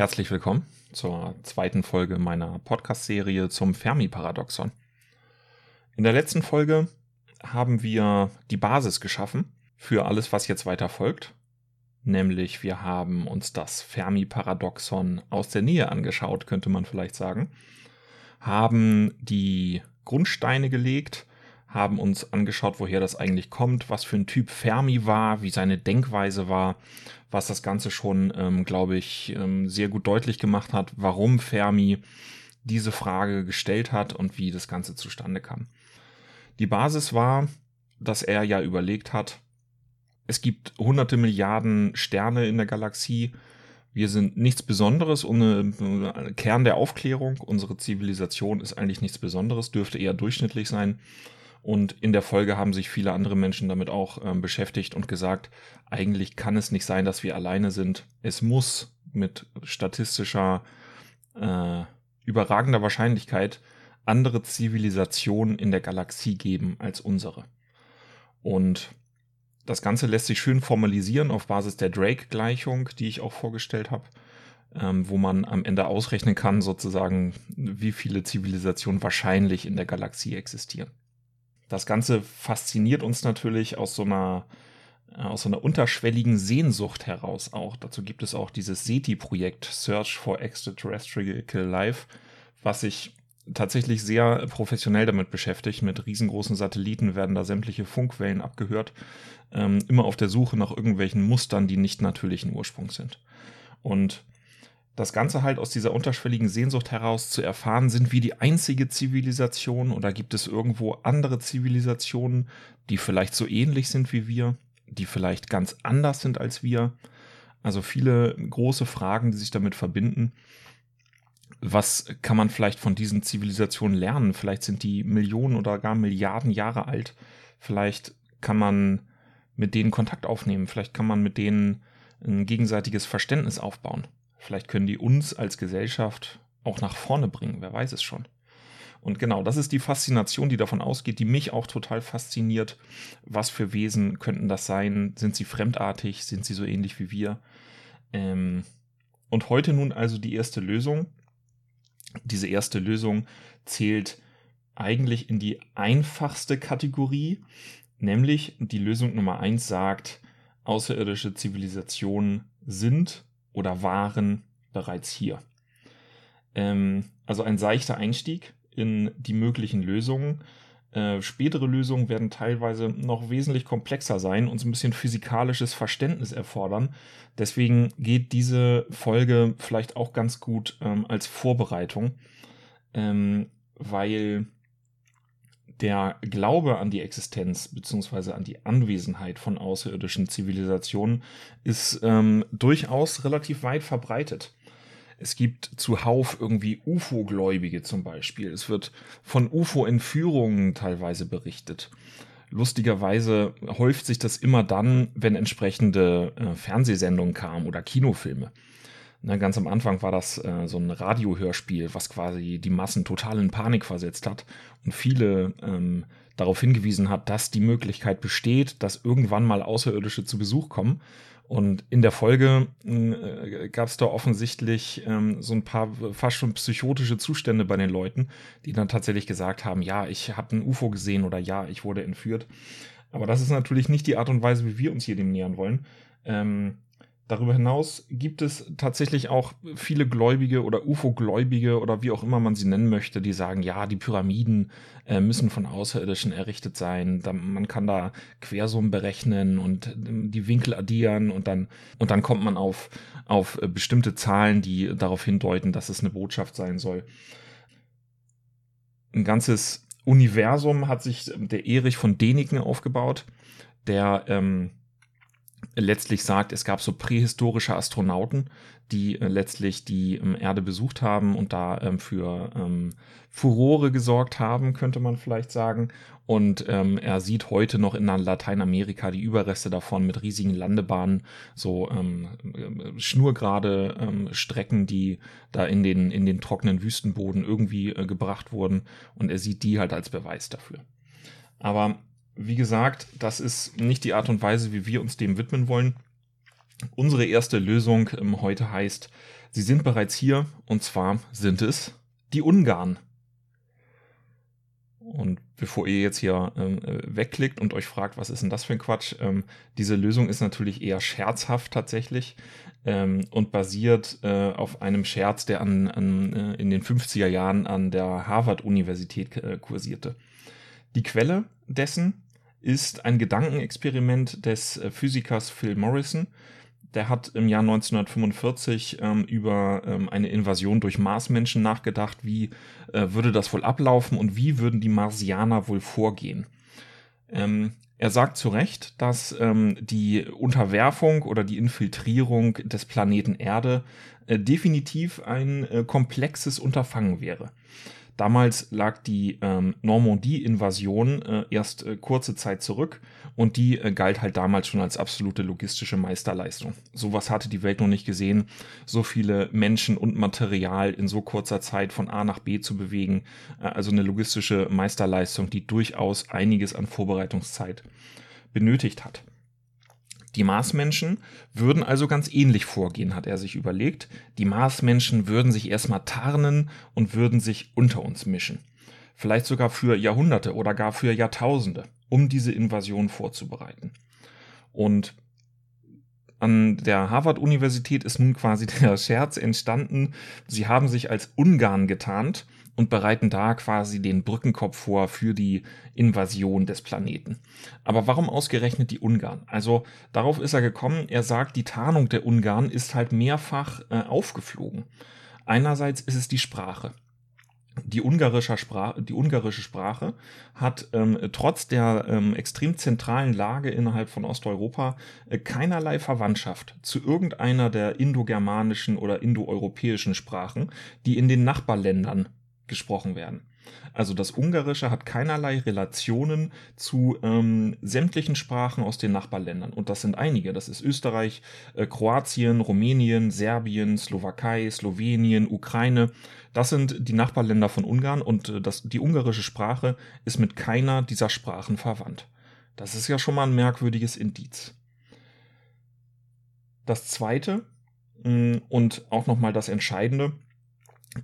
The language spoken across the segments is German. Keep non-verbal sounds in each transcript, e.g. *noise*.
Herzlich willkommen zur zweiten Folge meiner Podcast-Serie zum Fermi-Paradoxon. In der letzten Folge haben wir die Basis geschaffen für alles, was jetzt weiter folgt. Nämlich wir haben uns das Fermi-Paradoxon aus der Nähe angeschaut, könnte man vielleicht sagen. Haben die Grundsteine gelegt, haben uns angeschaut, woher das eigentlich kommt, was für ein Typ Fermi war, wie seine Denkweise war, was das Ganze schon, ähm, glaube ich, ähm, sehr gut deutlich gemacht hat, warum Fermi diese Frage gestellt hat und wie das Ganze zustande kam. Die Basis war, dass er ja überlegt hat, es gibt hunderte Milliarden Sterne in der Galaxie, wir sind nichts Besonderes, ohne Kern der Aufklärung. Unsere Zivilisation ist eigentlich nichts Besonderes, dürfte eher durchschnittlich sein. Und in der Folge haben sich viele andere Menschen damit auch ähm, beschäftigt und gesagt, eigentlich kann es nicht sein, dass wir alleine sind. Es muss mit statistischer äh, überragender Wahrscheinlichkeit andere Zivilisationen in der Galaxie geben als unsere. Und das Ganze lässt sich schön formalisieren auf Basis der Drake-Gleichung, die ich auch vorgestellt habe, ähm, wo man am Ende ausrechnen kann, sozusagen, wie viele Zivilisationen wahrscheinlich in der Galaxie existieren. Das Ganze fasziniert uns natürlich aus so einer äh, aus so einer unterschwelligen Sehnsucht heraus auch. Dazu gibt es auch dieses SETI-Projekt Search for Extraterrestrial Life, was sich tatsächlich sehr professionell damit beschäftigt. Mit riesengroßen Satelliten werden da sämtliche Funkwellen abgehört, ähm, immer auf der Suche nach irgendwelchen Mustern, die nicht natürlichen Ursprungs sind. Und das Ganze halt aus dieser unterschwelligen Sehnsucht heraus zu erfahren, sind wir die einzige Zivilisation oder gibt es irgendwo andere Zivilisationen, die vielleicht so ähnlich sind wie wir, die vielleicht ganz anders sind als wir. Also viele große Fragen, die sich damit verbinden. Was kann man vielleicht von diesen Zivilisationen lernen? Vielleicht sind die Millionen oder gar Milliarden Jahre alt. Vielleicht kann man mit denen Kontakt aufnehmen. Vielleicht kann man mit denen ein gegenseitiges Verständnis aufbauen. Vielleicht können die uns als Gesellschaft auch nach vorne bringen, wer weiß es schon. Und genau, das ist die Faszination, die davon ausgeht, die mich auch total fasziniert. Was für Wesen könnten das sein? Sind sie fremdartig? Sind sie so ähnlich wie wir? Ähm und heute nun also die erste Lösung. Diese erste Lösung zählt eigentlich in die einfachste Kategorie, nämlich die Lösung Nummer eins sagt, außerirdische Zivilisationen sind oder waren bereits hier. Ähm, also ein seichter Einstieg in die möglichen Lösungen. Äh, spätere Lösungen werden teilweise noch wesentlich komplexer sein und so ein bisschen physikalisches Verständnis erfordern. Deswegen geht diese Folge vielleicht auch ganz gut ähm, als Vorbereitung, ähm, weil der Glaube an die Existenz beziehungsweise an die Anwesenheit von außerirdischen Zivilisationen ist ähm, durchaus relativ weit verbreitet. Es gibt zuhauf irgendwie UFO-Gläubige zum Beispiel. Es wird von UFO-Entführungen teilweise berichtet. Lustigerweise häuft sich das immer dann, wenn entsprechende äh, Fernsehsendungen kamen oder Kinofilme. Na, ganz am Anfang war das äh, so ein Radiohörspiel, was quasi die Massen total in Panik versetzt hat und viele ähm, darauf hingewiesen hat, dass die Möglichkeit besteht, dass irgendwann mal Außerirdische zu Besuch kommen. Und in der Folge äh, gab es da offensichtlich ähm, so ein paar fast schon psychotische Zustände bei den Leuten, die dann tatsächlich gesagt haben, ja, ich habe ein UFO gesehen oder ja, ich wurde entführt. Aber das ist natürlich nicht die Art und Weise, wie wir uns hier dem nähern wollen. Ähm, Darüber hinaus gibt es tatsächlich auch viele Gläubige oder UFO-Gläubige oder wie auch immer man sie nennen möchte, die sagen, ja, die Pyramiden äh, müssen von Außerirdischen errichtet sein. Da, man kann da Quersummen berechnen und ähm, die Winkel addieren und dann, und dann kommt man auf, auf äh, bestimmte Zahlen, die darauf hindeuten, dass es eine Botschaft sein soll. Ein ganzes Universum hat sich der Erich von Däniken aufgebaut, der ähm, letztlich sagt, es gab so prähistorische Astronauten, die äh, letztlich die ähm, Erde besucht haben und da ähm, für ähm, Furore gesorgt haben, könnte man vielleicht sagen. Und ähm, er sieht heute noch in Lateinamerika die Überreste davon mit riesigen Landebahnen, so ähm, äh, schnurgerade ähm, Strecken, die da in den, in den trockenen Wüstenboden irgendwie äh, gebracht wurden. Und er sieht die halt als Beweis dafür. Aber wie gesagt, das ist nicht die Art und Weise, wie wir uns dem widmen wollen. Unsere erste Lösung ähm, heute heißt, sie sind bereits hier und zwar sind es die Ungarn. Und bevor ihr jetzt hier ähm, äh, wegklickt und euch fragt, was ist denn das für ein Quatsch, ähm, diese Lösung ist natürlich eher scherzhaft tatsächlich ähm, und basiert äh, auf einem Scherz, der an, an, äh, in den 50er Jahren an der Harvard-Universität äh, kursierte. Die Quelle dessen ist ein Gedankenexperiment des äh, Physikers Phil Morrison, der hat im Jahr 1945 ähm, über ähm, eine Invasion durch Marsmenschen nachgedacht. Wie äh, würde das wohl ablaufen und wie würden die Marsianer wohl vorgehen? Ähm, er sagt zu Recht, dass ähm, die Unterwerfung oder die Infiltrierung des Planeten Erde äh, definitiv ein äh, komplexes Unterfangen wäre. Damals lag die ähm, Normandie-Invasion äh, erst äh, kurze Zeit zurück und die äh, galt halt damals schon als absolute logistische Meisterleistung. Sowas hatte die Welt noch nicht gesehen, so viele Menschen und Material in so kurzer Zeit von A nach B zu bewegen. Äh, also eine logistische Meisterleistung, die durchaus einiges an Vorbereitungszeit benötigt hat. Die Marsmenschen würden also ganz ähnlich vorgehen, hat er sich überlegt. Die Marsmenschen würden sich erstmal tarnen und würden sich unter uns mischen. Vielleicht sogar für Jahrhunderte oder gar für Jahrtausende, um diese Invasion vorzubereiten. Und an der Harvard-Universität ist nun quasi *laughs* der Scherz entstanden. Sie haben sich als Ungarn getarnt und bereiten da quasi den Brückenkopf vor für die Invasion des Planeten. Aber warum ausgerechnet die Ungarn? Also darauf ist er gekommen, er sagt, die Tarnung der Ungarn ist halt mehrfach äh, aufgeflogen. Einerseits ist es die Sprache. Die ungarische, Sprache, die ungarische Sprache hat ähm, trotz der ähm, extrem zentralen Lage innerhalb von Osteuropa äh, keinerlei Verwandtschaft zu irgendeiner der indogermanischen oder indoeuropäischen Sprachen, die in den Nachbarländern gesprochen werden. Also das Ungarische hat keinerlei Relationen zu ähm, sämtlichen Sprachen aus den Nachbarländern. Und das sind einige. Das ist Österreich, äh, Kroatien, Rumänien, Serbien, Slowakei, Slowenien, Ukraine. Das sind die Nachbarländer von Ungarn und äh, das, die ungarische Sprache ist mit keiner dieser Sprachen verwandt. Das ist ja schon mal ein merkwürdiges Indiz. Das zweite mh, und auch nochmal das Entscheidende,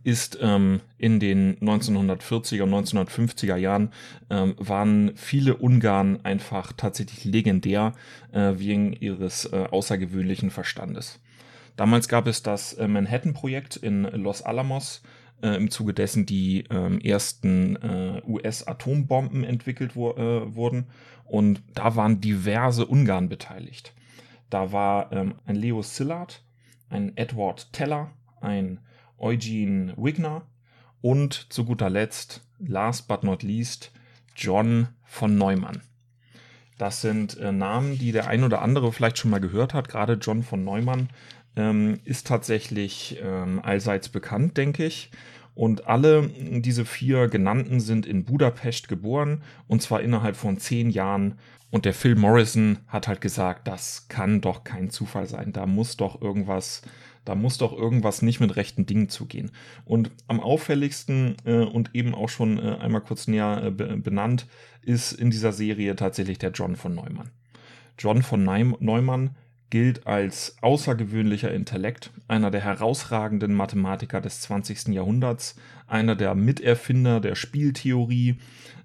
ist ähm, in den 1940er und 1950er Jahren ähm, waren viele Ungarn einfach tatsächlich legendär äh, wegen ihres äh, außergewöhnlichen Verstandes. Damals gab es das äh, Manhattan-Projekt in Los Alamos, äh, im Zuge dessen die ähm, ersten äh, US-Atombomben entwickelt wo, äh, wurden. Und da waren diverse Ungarn beteiligt. Da war ähm, ein Leo Szilard, ein Edward Teller, ein Eugene Wigner und zu guter Letzt, last but not least, John von Neumann. Das sind äh, Namen, die der ein oder andere vielleicht schon mal gehört hat. Gerade John von Neumann ähm, ist tatsächlich ähm, allseits bekannt, denke ich. Und alle diese vier genannten sind in Budapest geboren und zwar innerhalb von zehn Jahren. Und der Phil Morrison hat halt gesagt, das kann doch kein Zufall sein. Da muss doch irgendwas da muss doch irgendwas nicht mit rechten Dingen zugehen. Und am auffälligsten äh, und eben auch schon äh, einmal kurz näher äh, benannt ist in dieser Serie tatsächlich der John von Neumann. John von Neumann gilt als außergewöhnlicher Intellekt, einer der herausragenden Mathematiker des 20. Jahrhunderts, einer der Miterfinder der Spieltheorie,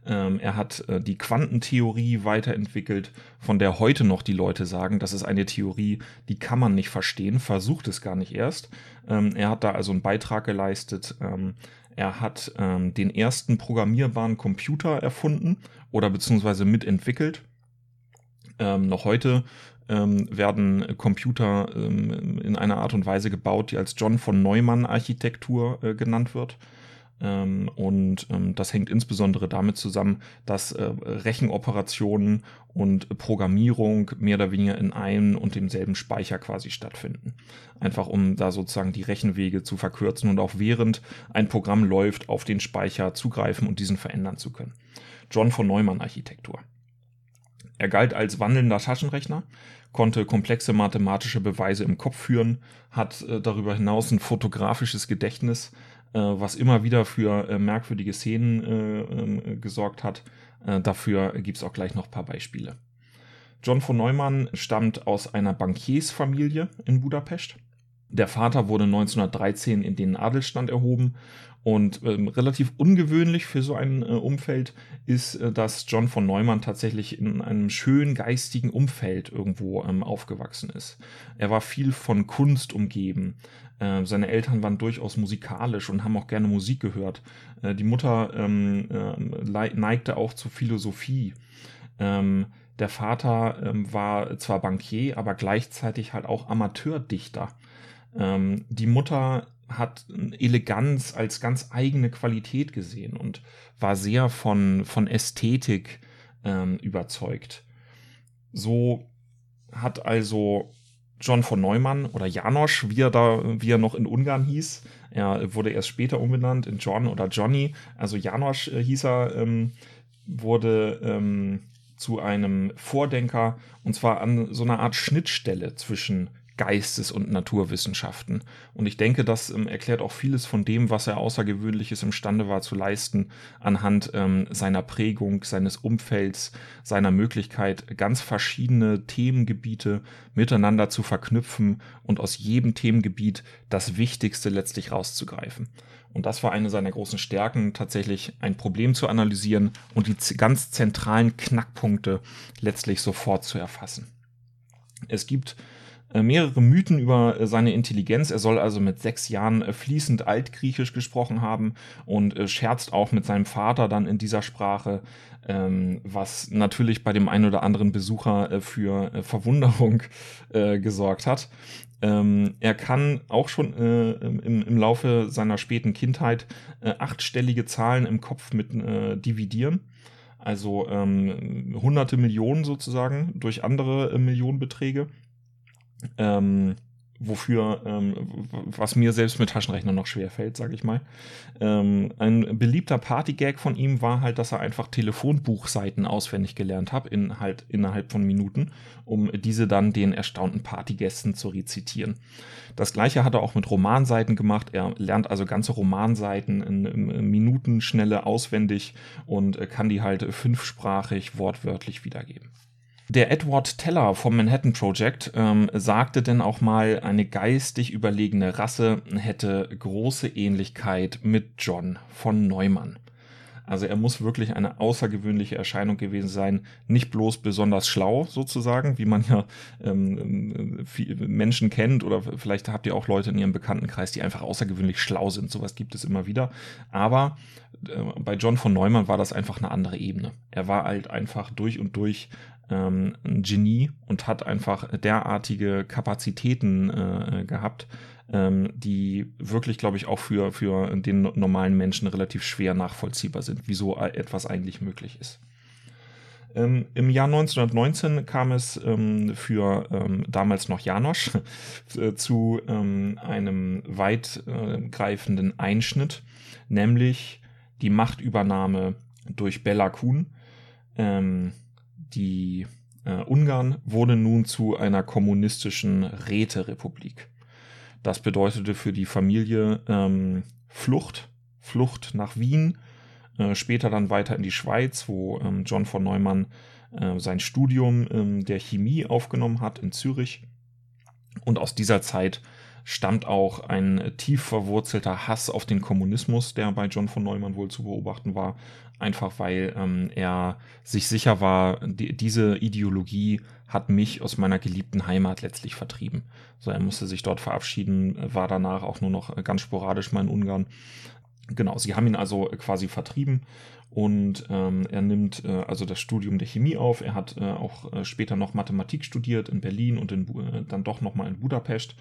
ähm, er hat äh, die Quantentheorie weiterentwickelt, von der heute noch die Leute sagen, das ist eine Theorie, die kann man nicht verstehen, versucht es gar nicht erst. Ähm, er hat da also einen Beitrag geleistet. Ähm, er hat ähm, den ersten programmierbaren Computer erfunden oder beziehungsweise mitentwickelt. Ähm, noch heute ähm, werden Computer ähm, in einer Art und Weise gebaut, die als John von Neumann Architektur äh, genannt wird. Ähm, und ähm, das hängt insbesondere damit zusammen, dass äh, Rechenoperationen und Programmierung mehr oder weniger in einem und demselben Speicher quasi stattfinden. Einfach um da sozusagen die Rechenwege zu verkürzen und auch während ein Programm läuft, auf den Speicher zugreifen und diesen verändern zu können. John von Neumann Architektur. Er galt als wandelnder Taschenrechner, konnte komplexe mathematische Beweise im Kopf führen, hat äh, darüber hinaus ein fotografisches Gedächtnis, äh, was immer wieder für äh, merkwürdige Szenen äh, ähm, gesorgt hat. Dafür gibt es auch gleich noch ein paar Beispiele. John von Neumann stammt aus einer Bankiersfamilie in Budapest. Der Vater wurde 1913 in den Adelstand erhoben und ähm, relativ ungewöhnlich für so ein äh, Umfeld ist, äh, dass John von Neumann tatsächlich in einem schönen geistigen Umfeld irgendwo ähm, aufgewachsen ist. Er war viel von Kunst umgeben. Äh, seine Eltern waren durchaus musikalisch und haben auch gerne Musik gehört. Äh, die Mutter ähm, äh, neigte auch zur Philosophie. Ähm, der Vater ähm, war zwar Bankier, aber gleichzeitig halt auch Amateurdichter. Ähm, die Mutter hat Eleganz als ganz eigene Qualität gesehen und war sehr von, von Ästhetik ähm, überzeugt. So hat also John von Neumann oder Janosch, wie er da, wie er noch in Ungarn hieß, er wurde erst später umbenannt in John oder Johnny, also Janosch äh, hieß er, ähm, wurde ähm, zu einem Vordenker und zwar an so einer Art Schnittstelle zwischen Geistes- und Naturwissenschaften. Und ich denke, das ähm, erklärt auch vieles von dem, was er Außergewöhnliches imstande war zu leisten, anhand ähm, seiner Prägung, seines Umfelds, seiner Möglichkeit, ganz verschiedene Themengebiete miteinander zu verknüpfen und aus jedem Themengebiet das Wichtigste letztlich rauszugreifen. Und das war eine seiner großen Stärken, tatsächlich ein Problem zu analysieren und die ganz zentralen Knackpunkte letztlich sofort zu erfassen. Es gibt mehrere Mythen über äh, seine Intelligenz. Er soll also mit sechs Jahren äh, fließend Altgriechisch gesprochen haben und scherzt auch mit seinem Vater dann in dieser Sprache, ähm, was natürlich bei dem einen oder anderen Besucher für Verwunderung gesorgt hat. Ähm, er kann auch schon im, Laufe seiner späten Kindheit achtstellige Zahlen im Kopf mit dividieren. Also ähm, hunderte Millionen sozusagen durch andere Millionenbeträge ähm, wofür, ähm, was mir selbst mit Taschenrechner noch schwer fällt, sage ich mal. Ähm, ein beliebter Partygag von ihm war halt, dass er einfach Telefonbuchseiten auswendig gelernt hat, in halt innerhalb von Minuten, um diese dann den erstaunten Partygästen zu rezitieren. Das gleiche hat er auch mit Romanseiten gemacht. Er lernt also ganze Romanseiten in, in Minutenschnelle auswendig und kann die halt fünfsprachig wortwörtlich wiedergeben. Der Edward Teller vom Manhattan Project ähm, sagte denn auch mal, eine geistig überlegene Rasse hätte große Ähnlichkeit mit John von Neumann. Also er muss wirklich eine außergewöhnliche Erscheinung gewesen sein, nicht bloß besonders schlau sozusagen, wie man ja ähm, Menschen kennt oder vielleicht habt ihr auch Leute in ihrem Bekanntenkreis, die einfach außergewöhnlich schlau sind. Sowas gibt es immer wieder. Aber äh, bei John von Neumann war das einfach eine andere Ebene. Er war halt einfach durch und durch ähm, ein Genie und hat einfach derartige Kapazitäten äh, gehabt, ähm, die wirklich, glaube ich, auch für, für den normalen Menschen relativ schwer nachvollziehbar sind, wieso etwas eigentlich möglich ist. Ähm, Im Jahr 1919 kam es ähm, für ähm, damals noch Janosch *laughs* äh, zu ähm, einem weitgreifenden Einschnitt, nämlich die Machtübernahme durch Bella Kuhn. Die äh, Ungarn wurde nun zu einer kommunistischen Räterepublik. Das bedeutete für die Familie ähm, Flucht, Flucht nach Wien, äh, später dann weiter in die Schweiz, wo ähm, John von Neumann äh, sein Studium ähm, der Chemie aufgenommen hat in Zürich. Und aus dieser Zeit stammt auch ein tief verwurzelter Hass auf den Kommunismus, der bei John von Neumann wohl zu beobachten war, einfach weil ähm, er sich sicher war, die, diese Ideologie hat mich aus meiner geliebten Heimat letztlich vertrieben. So, er musste sich dort verabschieden, war danach auch nur noch ganz sporadisch mal in Ungarn. Genau, sie haben ihn also quasi vertrieben und ähm, er nimmt äh, also das Studium der Chemie auf. Er hat äh, auch äh, später noch Mathematik studiert in Berlin und in, äh, dann doch nochmal in Budapest.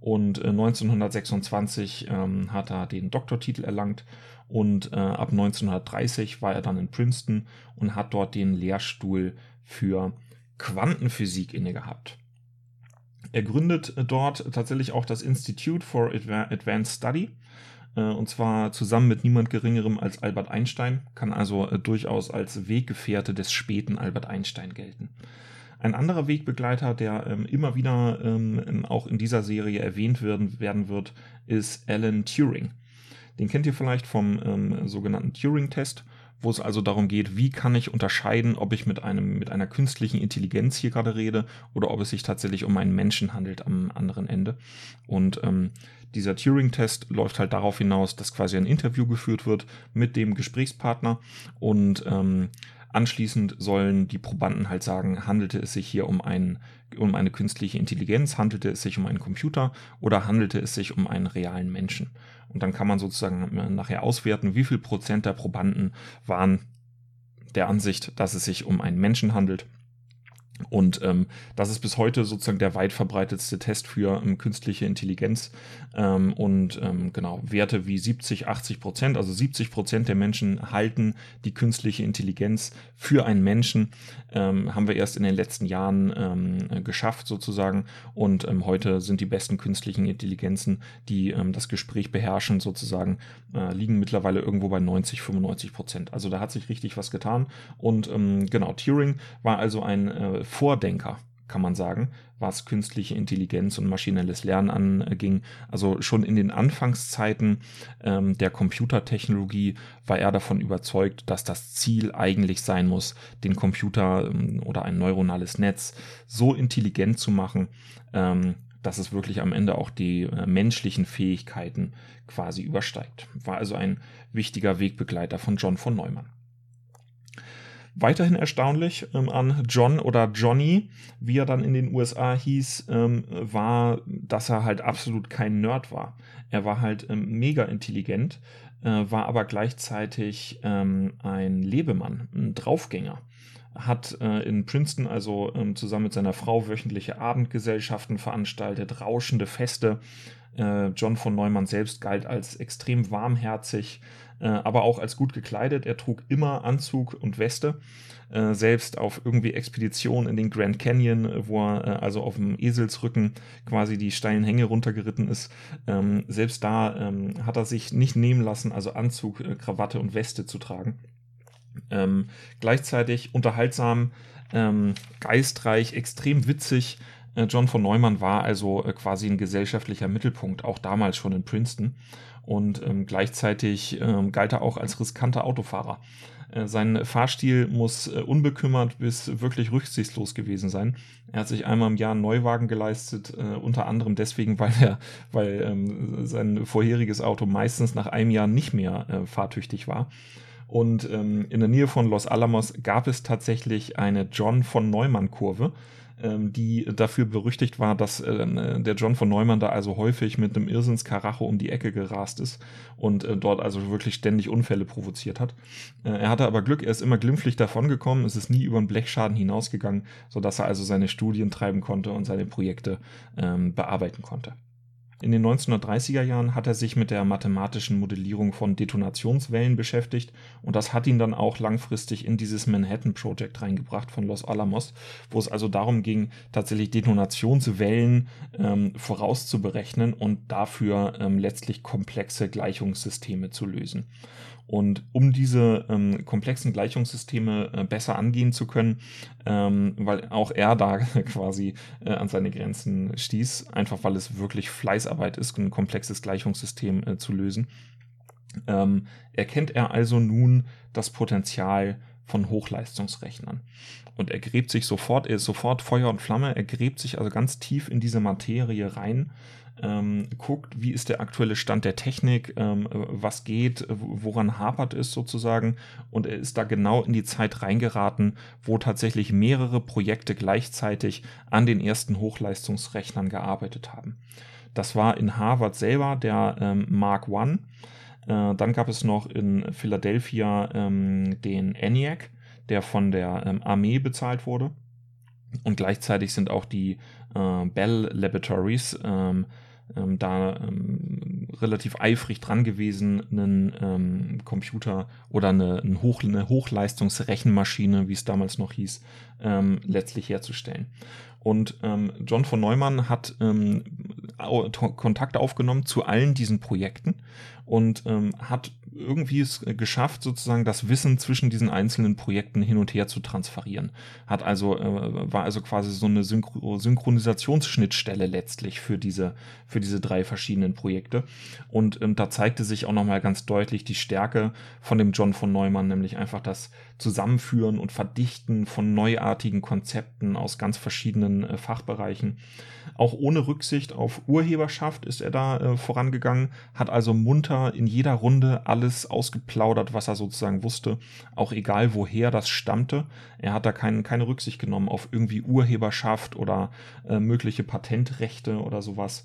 Und 1926 äh, ähm, hat er den Doktortitel erlangt und äh, ab 1930 war er dann in Princeton und hat dort den Lehrstuhl für Quantenphysik inne gehabt. Er gründet äh, dort tatsächlich auch das Institute for Advanced Study äh, und zwar zusammen mit niemand Geringerem als Albert Einstein, kann also äh, durchaus als Weggefährte des späten Albert Einstein gelten. Ein anderer Wegbegleiter, der ähm, immer wieder ähm, auch in dieser Serie erwähnt werden, werden wird, ist Alan Turing. Den kennt ihr vielleicht vom ähm, sogenannten Turing-Test, wo es also darum geht, wie kann ich unterscheiden, ob ich mit einem mit einer künstlichen Intelligenz hier gerade rede oder ob es sich tatsächlich um einen Menschen handelt am anderen Ende. Und ähm, dieser Turing-Test läuft halt darauf hinaus, dass quasi ein Interview geführt wird mit dem Gesprächspartner und ähm, Anschließend sollen die Probanden halt sagen, handelte es sich hier um, ein, um eine künstliche Intelligenz, handelte es sich um einen Computer oder handelte es sich um einen realen Menschen. Und dann kann man sozusagen äh, nachher auswerten, wie viel Prozent der Probanden waren der Ansicht, dass es sich um einen Menschen handelt und ähm, das ist bis heute sozusagen der weit verbreitetste Test für ähm, künstliche Intelligenz. Ähm, und ähm, genau, Werte wie 70, 80 Prozent, also 70 Prozent der Menschen halten die künstliche Intelligenz für einen Menschen, ähm, haben wir erst in den letzten Jahren ähm, geschafft sozusagen. Und heute sind die besten künstlichen Intelligenzen, die das Gespräch beherrschen sozusagen, äh, liegen mittlerweile irgendwo bei 90, 95 Prozent. Also da hat sich richtig was getan. Und genau, Turing war also ein äh, Vordenker, kann man sagen, was künstliche Intelligenz und maschinelles Lernen anging. Also schon in den Anfangszeiten ähm, der Computertechnologie war er davon überzeugt, dass das Ziel eigentlich sein muss, den Computer ähm, oder ein neuronales Netz so intelligent zu machen, ähm, dass es wirklich am Ende auch die äh, menschlichen Fähigkeiten quasi übersteigt. War also ein wichtiger Wegbegleiter von John von Neumann. Weiterhin erstaunlich ähm, an John oder Johnny, wie er dann in den USA hieß, ähm, war, dass er halt absolut kein Nerd war. Er war halt ähm, mega intelligent, äh, war aber gleichzeitig ähm, ein Lebemann, ein Draufgänger hat äh, in Princeton also ähm, zusammen mit seiner Frau wöchentliche Abendgesellschaften veranstaltet, rauschende Feste. Äh, John von Neumann selbst galt als extrem warmherzig, äh, aber auch als gut gekleidet. Er trug immer Anzug und Weste. Äh, selbst auf irgendwie Expeditionen in den Grand Canyon, wo er also auf dem Eselsrücken quasi die steilen Hänge runtergeritten ist. Ähm, selbst da ähm, hat er sich nicht nehmen lassen, also Anzug, Krawatte und Weste zu tragen. Ähm, gleichzeitig unterhaltsam, geistreich, extrem witzig. Äh, John von Neumann war also äh, quasi ein gesellschaftlicher Mittelpunkt, auch damals schon in Princeton und ähm, gleichzeitig ähm, galt er auch als riskanter Autofahrer. Äh, sein Fahrstil muss äh, unbekümmert bis wirklich rücksichtslos gewesen sein. Er hat sich einmal im Jahr einen Neuwagen geleistet, äh, unter anderem deswegen, *laughs* weil er, weil ähm, sein vorheriges Auto meistens nach einem Jahr nicht mehr äh, fahrtüchtig war. Und ähm, in der Nähe von Los Alamos gab es tatsächlich eine John von Neumann Kurve, ähm, die dafür berüchtigt war, dass äh, der John von Neumann da also häufig mit einem Irrsinnskaracho um die Ecke gerast ist und äh, dort also wirklich ständig Unfälle provoziert hat. Äh, er hatte aber Glück, er ist immer glimpflich davongekommen, es ist nie über einen Blechschaden hinausgegangen, sodass er also seine Studien treiben konnte und seine Projekte ähm, bearbeiten konnte. In den 1930er Jahren hat er sich mit der mathematischen Modellierung von Detonationswellen beschäftigt und das hat ihn dann auch langfristig in dieses Manhattan Project reingebracht von Los Alamos, wo es also darum ging, tatsächlich Detonationswellen ähm, vorauszuberechnen und dafür ähm, letztlich komplexe Gleichungssysteme zu lösen. Und um diese ähm, komplexen Gleichungssysteme äh, besser angehen zu können, ähm, weil auch er da *laughs* quasi äh, an seine Grenzen stieß, einfach weil es wirklich Fleißarbeit ist, ein komplexes Gleichungssystem äh, zu lösen, ähm, erkennt er also nun das Potenzial von Hochleistungsrechnern. Und er gräbt sich sofort, er ist sofort Feuer und Flamme, er gräbt sich also ganz tief in diese Materie rein ähm, guckt, wie ist der aktuelle Stand der Technik, ähm, was geht, woran hapert es sozusagen. Und er ist da genau in die Zeit reingeraten, wo tatsächlich mehrere Projekte gleichzeitig an den ersten Hochleistungsrechnern gearbeitet haben. Das war in Harvard selber der ähm, Mark I. Äh, dann gab es noch in Philadelphia ähm, den ENIAC, der von der ähm, Armee bezahlt wurde. Und gleichzeitig sind auch die äh, Bell Laboratories ähm, ähm, da ähm, relativ eifrig dran gewesen, einen ähm, Computer oder eine, eine, Hoch, eine Hochleistungsrechenmaschine, wie es damals noch hieß, ähm, letztlich herzustellen. Und ähm, John von Neumann hat ähm, Kontakt aufgenommen zu allen diesen Projekten und hat irgendwie es geschafft, sozusagen das Wissen zwischen diesen einzelnen Projekten hin und her zu transferieren. Hat also, äh, war also quasi so eine Synchro Synchronisationsschnittstelle letztlich für diese, für diese drei verschiedenen Projekte. Und ähm, da zeigte sich auch nochmal ganz deutlich die Stärke von dem John von Neumann, nämlich einfach das Zusammenführen und Verdichten von neuartigen Konzepten aus ganz verschiedenen äh, Fachbereichen. Auch ohne Rücksicht auf Urheberschaft ist er da äh, vorangegangen, hat also munter in jeder Runde alles ausgeplaudert, was er sozusagen wusste, auch egal woher das stammte. Er hat da kein, keine Rücksicht genommen auf irgendwie Urheberschaft oder äh, mögliche Patentrechte oder sowas.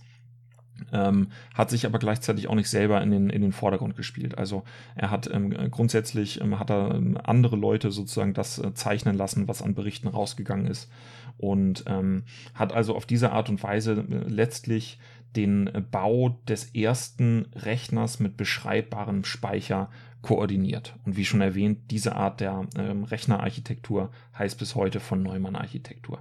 Ähm, hat sich aber gleichzeitig auch nicht selber in den, in den Vordergrund gespielt. Also er hat ähm, grundsätzlich ähm, hat er ähm, andere Leute sozusagen das äh, zeichnen lassen, was an Berichten rausgegangen ist und ähm, hat also auf diese Art und Weise äh, letztlich den äh, Bau des ersten Rechners mit beschreibbarem Speicher koordiniert. Und wie schon erwähnt, diese Art der ähm, Rechnerarchitektur heißt bis heute von Neumann Architektur.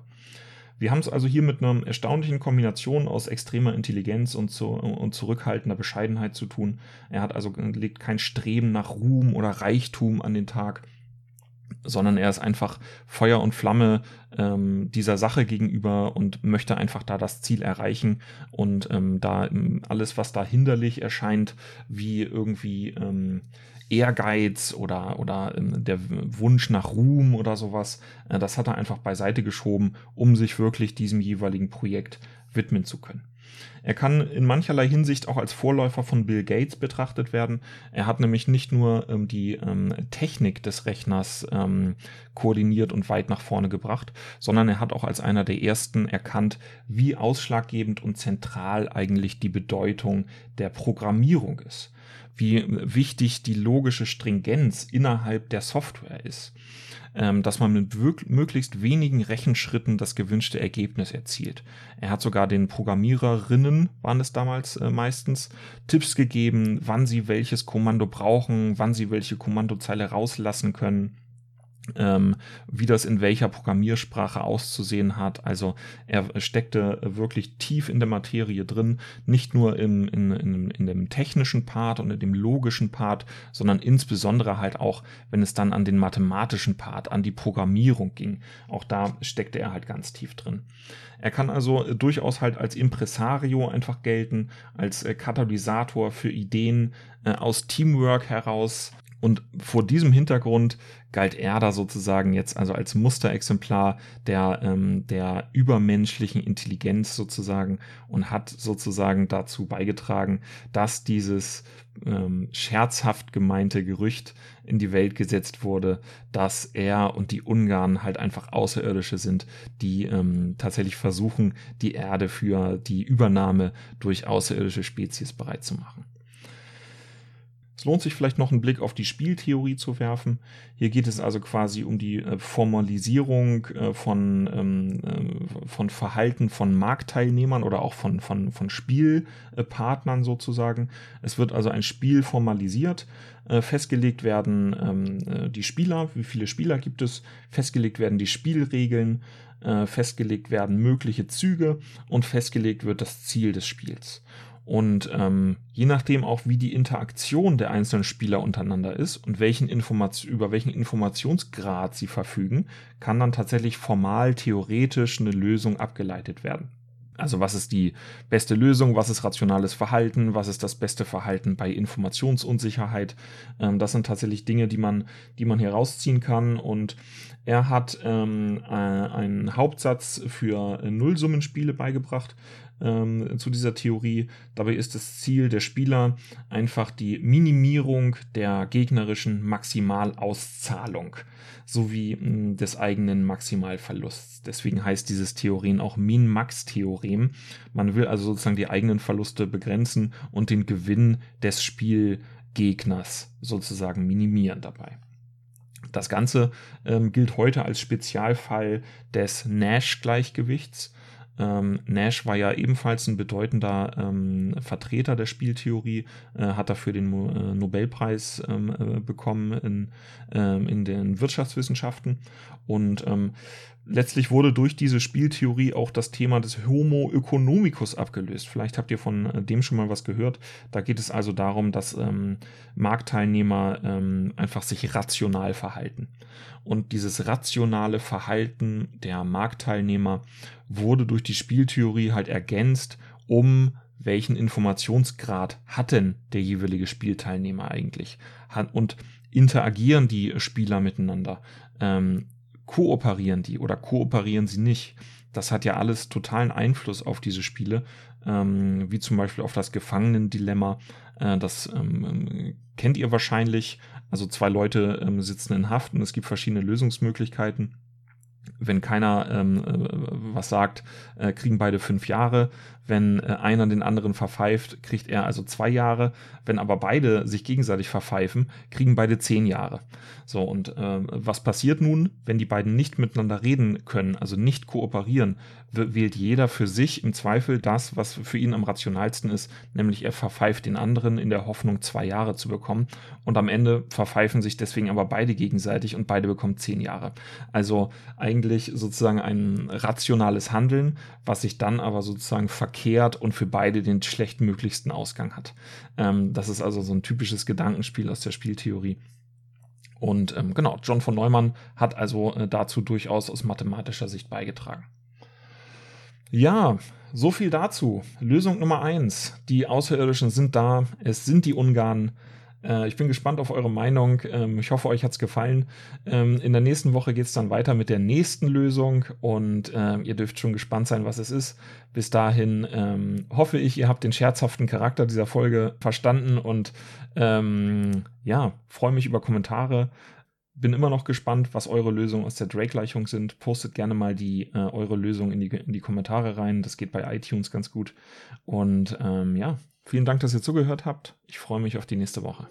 Wir haben es also hier mit einer erstaunlichen Kombination aus extremer Intelligenz und, zu, und zurückhaltender Bescheidenheit zu tun. Er hat also legt kein Streben nach Ruhm oder Reichtum an den Tag, sondern er ist einfach Feuer und Flamme ähm, dieser Sache gegenüber und möchte einfach da das Ziel erreichen und ähm, da ähm, alles, was da hinderlich erscheint, wie irgendwie ähm, Ehrgeiz oder, oder ähm, der Wunsch nach Ruhm oder sowas, äh, das hat er einfach beiseite geschoben, um sich wirklich diesem jeweiligen Projekt widmen zu können. Er kann in mancherlei Hinsicht auch als Vorläufer von Bill Gates betrachtet werden. Er hat nämlich nicht nur ähm, die ähm, Technik des Rechners ähm, koordiniert und weit nach vorne gebracht, sondern er hat auch als einer der ersten erkannt, wie ausschlaggebend und zentral eigentlich die Bedeutung der Programmierung ist wie wichtig die logische Stringenz innerhalb der Software ist. Ähm, dass man mit möglichst wenigen Rechenschritten das gewünschte Ergebnis erzielt. Er hat sogar den Programmiererinnen, waren es damals äh, meistens, Tipps gegeben, wann sie welches Kommando brauchen, wann sie welche Kommandozeile rauslassen können ähm, wie das in welcher Programmiersprache auszusehen hat. Also er steckte wirklich tief in der Materie drin, nicht nur im, in, in, in dem technischen Part und in dem logischen Part, sondern insbesondere halt auch, wenn es dann an den mathematischen Part, an die Programmierung ging. Auch da steckte er halt ganz tief drin. Er kann also durchaus halt als Impresario einfach gelten, als äh, Katalysator für Ideen äh, aus Teamwork heraus. Und vor diesem Hintergrund galt er da sozusagen jetzt also als Musterexemplar der, ähm, der übermenschlichen Intelligenz sozusagen und hat sozusagen dazu beigetragen, dass dieses ähm, scherzhaft gemeinte Gerücht in die Welt gesetzt wurde, dass er und die Ungarn halt einfach Außerirdische sind, die ähm, tatsächlich versuchen, die Erde für die Übernahme durch außerirdische Spezies bereit zu machen. Es lohnt sich vielleicht noch einen Blick auf die Spieltheorie zu werfen. Hier geht es also quasi um die äh, Formalisierung äh, von, ähm, äh, von Verhalten von Marktteilnehmern oder auch von, von, von Spielpartnern sozusagen. Es wird also ein Spiel formalisiert, festgelegt werden ähm, die Spieler, wie viele Spieler gibt es, festgelegt werden die Spielregeln, festgelegt werden mögliche Züge und festgelegt wird das Ziel des Spiels. Und ähm, je nachdem auch, wie die Interaktion der einzelnen Spieler untereinander ist und welchen über welchen Informationsgrad sie verfügen, kann dann tatsächlich formal theoretisch eine Lösung abgeleitet werden. Also was ist die beste Lösung, was ist rationales Verhalten, was ist das beste Verhalten bei Informationsunsicherheit. Ähm, das sind tatsächlich Dinge, die man, die man hier rausziehen kann. Und er hat ähm, äh, einen Hauptsatz für Nullsummenspiele beigebracht ähm, zu dieser Theorie. Dabei ist das Ziel der Spieler einfach die Minimierung der gegnerischen Maximalauszahlung sowie mh, hm, des eigenen Maximalverlusts. Deswegen heißt dieses Theorem auch Min-Max-Theorem. Man will also sozusagen die eigenen Verluste begrenzen und den Gewinn des Spielgegners sozusagen minimieren dabei. Das Ganze ähm, gilt heute als Spezialfall des Nash-Gleichgewichts. Ähm, Nash war ja ebenfalls ein bedeutender ähm, Vertreter der Spieltheorie, äh, hat dafür den äh, Nobelpreis ähm, äh, bekommen in, ähm, in den Wirtschaftswissenschaften. Und ähm, letztlich wurde durch diese Spieltheorie auch das Thema des Homo economicus abgelöst. Vielleicht habt ihr von äh, dem schon mal was gehört. Da geht es also darum, dass ähm, Marktteilnehmer ähm, einfach sich rational verhalten. Und dieses rationale Verhalten der Marktteilnehmer wurde durch die Spieltheorie halt ergänzt, um welchen Informationsgrad hat denn der jeweilige Spielteilnehmer eigentlich? Und interagieren die Spieler miteinander? Ähm, kooperieren die oder kooperieren sie nicht? Das hat ja alles totalen Einfluss auf diese Spiele, ähm, wie zum Beispiel auf das Gefangenendilemma. Äh, das ähm, kennt ihr wahrscheinlich. Also zwei Leute ähm, sitzen in Haft und es gibt verschiedene Lösungsmöglichkeiten wenn keiner ähm, äh, was sagt, äh, kriegen beide fünf Jahre. Wenn äh, einer den anderen verpfeift, kriegt er also zwei Jahre. Wenn aber beide sich gegenseitig verpfeifen, kriegen beide zehn Jahre. So, und äh, was passiert nun, wenn die beiden nicht miteinander reden können, also nicht kooperieren, wählt jeder für sich im Zweifel das, was für ihn am rationalsten ist, nämlich er verpfeift den anderen in der Hoffnung, zwei Jahre zu bekommen. Und am Ende verpfeifen sich deswegen aber beide gegenseitig und beide bekommen zehn Jahre. Also eigentlich sozusagen ein rationales Handeln, was sich dann aber sozusagen verkehrt und für beide den schlechtmöglichsten Ausgang hat. Ähm, das ist also so ein typisches Gedankenspiel aus der Spieltheorie. Und ähm, genau, John von Neumann hat also äh, dazu durchaus aus mathematischer Sicht beigetragen. Ja, so viel dazu. Lösung Nummer eins: Die Außerirdischen sind da, es sind die Ungarn. Äh, ich bin gespannt auf eure Meinung. Ähm, ich hoffe, euch hat es gefallen. Ähm, in der nächsten Woche geht es dann weiter mit der nächsten Lösung und äh, ihr dürft schon gespannt sein, was es ist. Bis dahin ähm, hoffe ich, ihr habt den scherzhaften Charakter dieser Folge verstanden und ähm, ja, freue mich über Kommentare. Bin immer noch gespannt, was eure Lösungen aus der Drake-Gleichung sind. Postet gerne mal die, äh, eure Lösung in die, in die Kommentare rein. Das geht bei iTunes ganz gut. Und ähm, ja, Vielen Dank, dass ihr zugehört habt. Ich freue mich auf die nächste Woche.